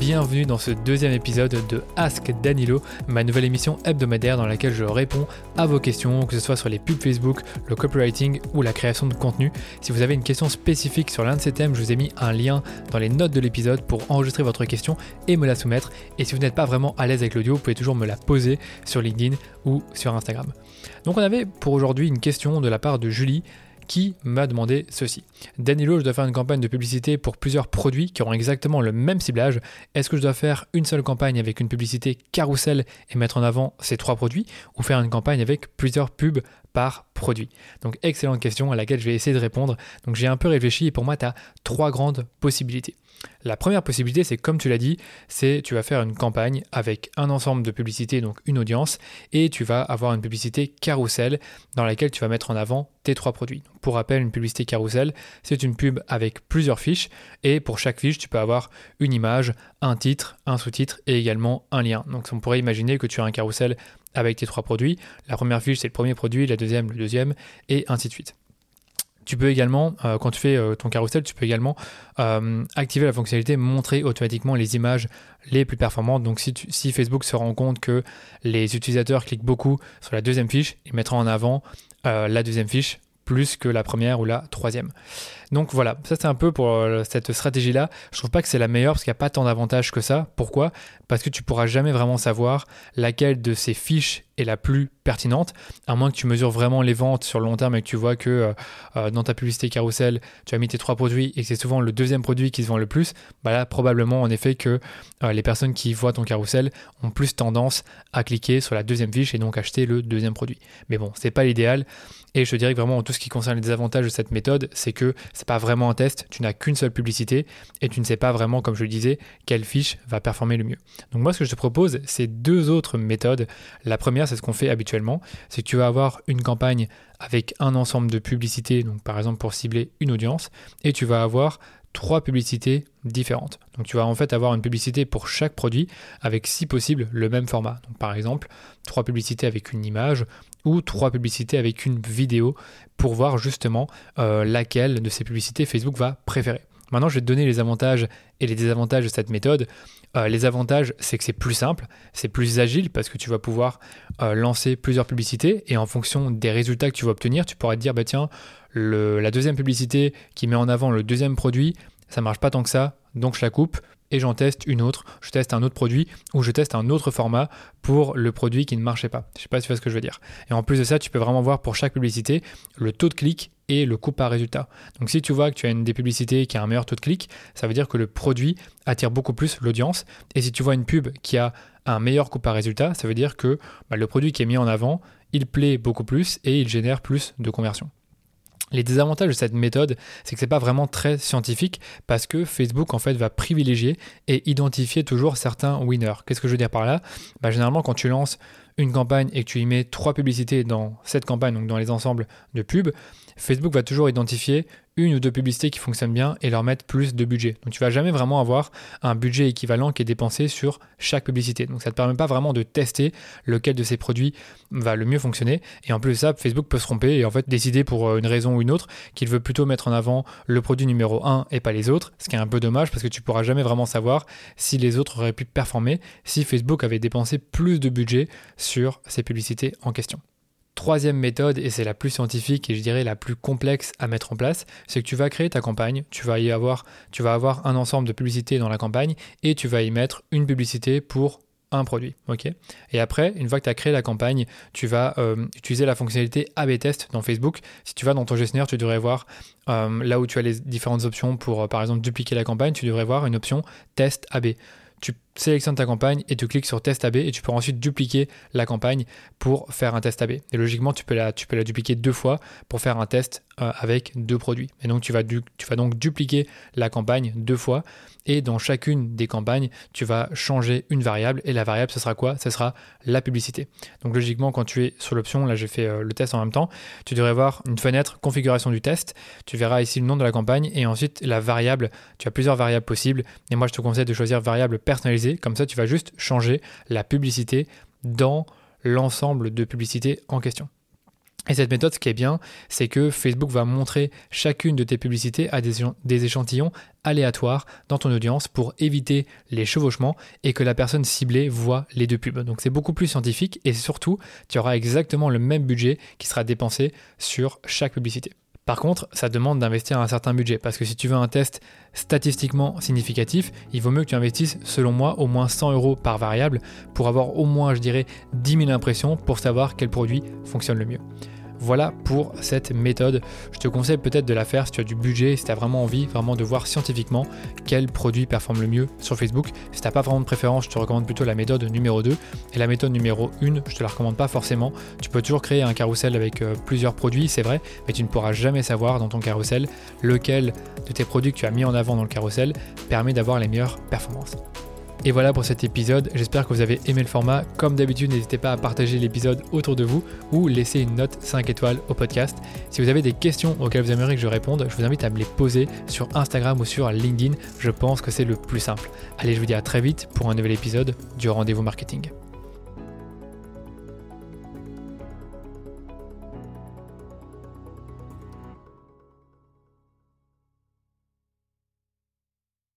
bienvenue dans ce deuxième épisode de Ask Danilo, ma nouvelle émission hebdomadaire dans laquelle je réponds à vos questions, que ce soit sur les pubs Facebook, le copywriting ou la création de contenu. Si vous avez une question spécifique sur l'un de ces thèmes, je vous ai mis un lien dans les notes de l'épisode pour enregistrer votre question et me la soumettre. Et si vous n'êtes pas vraiment à l'aise avec l'audio, vous pouvez toujours me la poser sur LinkedIn ou sur Instagram. Donc on avait pour aujourd'hui une question de la part de Julie qui m'a demandé ceci. Danilo, je dois faire une campagne de publicité pour plusieurs produits qui auront exactement le même ciblage. Est-ce que je dois faire une seule campagne avec une publicité carrousel et mettre en avant ces trois produits ou faire une campagne avec plusieurs pubs par produit? Donc excellente question à laquelle je vais essayer de répondre. Donc j'ai un peu réfléchi et pour moi tu as trois grandes possibilités. La première possibilité, c'est comme tu l'as dit, c'est tu vas faire une campagne avec un ensemble de publicités, donc une audience, et tu vas avoir une publicité carrousel dans laquelle tu vas mettre en avant tes trois produits. Pour rappel, une publicité carrousel, c'est une pub avec plusieurs fiches, et pour chaque fiche, tu peux avoir une image, un titre, un sous-titre et également un lien. Donc on pourrait imaginer que tu as un carrousel avec tes trois produits. La première fiche, c'est le premier produit, la deuxième, le deuxième, et ainsi de suite. Tu peux également, euh, quand tu fais euh, ton carousel, tu peux également euh, activer la fonctionnalité montrer automatiquement les images les plus performantes. Donc si, si, Facebook se rend compte que les utilisateurs cliquent beaucoup sur la deuxième fiche, il mettra en avant la deuxième fiche plus que la première ou la troisième. Donc voilà, ça c'est un peu pour euh, cette stratégie-là. Je trouve pas que c'est la meilleure parce qu'il n'y a pas tant d'avantages que ça. Pourquoi? Parce que tu pourras jamais vraiment savoir laquelle de ces fiches est la plus pertinente, à moins que tu mesures vraiment les ventes sur le long terme et que tu vois que euh, euh, dans ta publicité carousel, tu as mis tes trois produits et que c'est souvent le deuxième produit qui se vend le plus. Bah là, probablement en effet que les personnes qui voient ton carousel ont plus tendance à cliquer sur la deuxième fiche et donc acheter le deuxième produit. Mais bon, c'est pas l'idéal. Et je dirais que vraiment tout ce qui concerne les désavantages de cette méthode, c'est que c'est pas vraiment un test, tu n'as qu'une seule publicité et tu ne sais pas vraiment, comme je le disais, quelle fiche va performer le mieux. Donc moi, ce que je te propose, c'est deux autres méthodes. La première, c'est ce qu'on fait habituellement, c'est que tu vas avoir une campagne avec un ensemble de publicités, donc par exemple pour cibler une audience, et tu vas avoir trois publicités différentes. Donc tu vas en fait avoir une publicité pour chaque produit avec si possible le même format. Donc par exemple, trois publicités avec une image ou trois publicités avec une vidéo pour voir justement euh, laquelle de ces publicités Facebook va préférer. Maintenant, je vais te donner les avantages et les désavantages de cette méthode. Euh, les avantages, c'est que c'est plus simple, c'est plus agile parce que tu vas pouvoir euh, lancer plusieurs publicités et en fonction des résultats que tu vas obtenir, tu pourras te dire, bah tiens, la deuxième publicité qui met en avant le deuxième produit, ça marche pas tant que ça, donc je la coupe et j'en teste une autre, je teste un autre produit ou je teste un autre format pour le produit qui ne marchait pas. Je sais pas si tu vois ce que je veux dire. Et en plus de ça, tu peux vraiment voir pour chaque publicité le taux de clic et le coût par résultat. Donc si tu vois que tu as une des publicités qui a un meilleur taux de clic, ça veut dire que le produit attire beaucoup plus l'audience. Et si tu vois une pub qui a un meilleur coût par résultat, ça veut dire que bah, le produit qui est mis en avant, il plaît beaucoup plus et il génère plus de conversions. Les désavantages de cette méthode, c'est que c'est pas vraiment très scientifique parce que Facebook en fait va privilégier et identifier toujours certains winners. Qu'est-ce que je veux dire par là? Bah, Généralement, quand tu lances une campagne et que tu y mets trois publicités dans cette campagne, donc dans les ensembles de pubs, Facebook va toujours identifier une ou deux publicités qui fonctionnent bien et leur mettre plus de budget. Donc tu vas jamais vraiment avoir un budget équivalent qui est dépensé sur chaque publicité. Donc ça ne te permet pas vraiment de tester lequel de ces produits va le mieux fonctionner. Et en plus de ça, Facebook peut se tromper et en fait décider pour euh, une raison ou une autre qu'il veut plutôt mettre en avant le produit numéro 1 et pas les autres, ce qui est un peu dommage parce que tu pourras jamais vraiment savoir si les autres auraient pu performer si Facebook avait dépensé plus de budget sur ces publicités en question. Troisième méthode, et c'est la plus scientifique et je dirais la plus complexe à mettre en place, c'est que tu vas créer ta campagne, tu vas y avoir, un ensemble de publicités dans la campagne et tu vas y mettre une publicité pour un produit. ok? Et après, une fois que tu as créé la campagne, tu vas euh, utiliser la fonctionnalité AB test dans Facebook. Si tu vas dans ton gestionnaire, tu devrais voir euh, là où tu as les différentes options pour, euh, par exemple, dupliquer la campagne, tu devrais voir une option test AB sélectionnes ta campagne et tu cliques sur test AB et tu peux ensuite dupliquer la campagne pour faire un test AB. Et logiquement, tu peux la, tu peux la dupliquer deux fois pour faire un test euh, avec deux produits. Et donc, tu vas, tu vas donc dupliquer la campagne deux fois et dans chacune des campagnes, tu vas changer une variable et la variable, ce sera quoi? Ce sera la publicité. Donc logiquement, quand tu es sur l'option, là j'ai fait euh, le test en même temps, tu devrais voir une fenêtre configuration du test, tu verras ici le nom de la campagne et ensuite la variable, tu as plusieurs variables possibles et moi je te conseille de choisir variable personnalisée, comme ça tu vas juste changer la publicité dans l'ensemble de publicités en question. Et cette méthode, ce qui est bien, c'est que Facebook va montrer chacune de tes publicités à des, échantillons aléatoires dans ton audience pour éviter les chevauchements et que la personne ciblée voit les deux pubs. Donc c'est beaucoup plus scientifique et surtout, tu auras exactement le même budget qui sera dépensé sur chaque publicité. Par contre, ça demande d'investir un certain budget parce que si tu veux un test statistiquement significatif, il vaut mieux que tu investisses, selon moi, au moins 100 euros par variable pour avoir au moins, je dirais, 10 000 impressions pour savoir quel produit fonctionne le mieux. Voilà pour cette méthode. Je te conseille peut-être de la faire si tu as du budget, si tu as vraiment envie vraiment de voir scientifiquement quel produit performe le mieux sur Facebook. Si tu n'as pas vraiment de préférence, je te recommande plutôt la méthode numéro 2. Et la méthode numéro 1, je te la recommande pas forcément. Tu peux toujours créer un carrousel avec euh, plusieurs produits, c'est vrai, mais tu ne pourras jamais savoir dans ton carrousel lequel de tes produits que tu as mis en avant dans le carrousel permet d'avoir les meilleures performances. Et voilà pour cet épisode, j'espère que vous avez aimé le format. Comme d'habitude, n'hésitez pas à partager l'épisode autour de vous ou laisser une note 5 étoiles au podcast. Si vous avez des questions auxquelles vous aimeriez que je réponde, je vous invite à me les poser sur Instagram ou sur LinkedIn. Je pense que c'est le plus simple. Allez, je vous dis à très vite pour un nouvel épisode du rendez-vous marketing.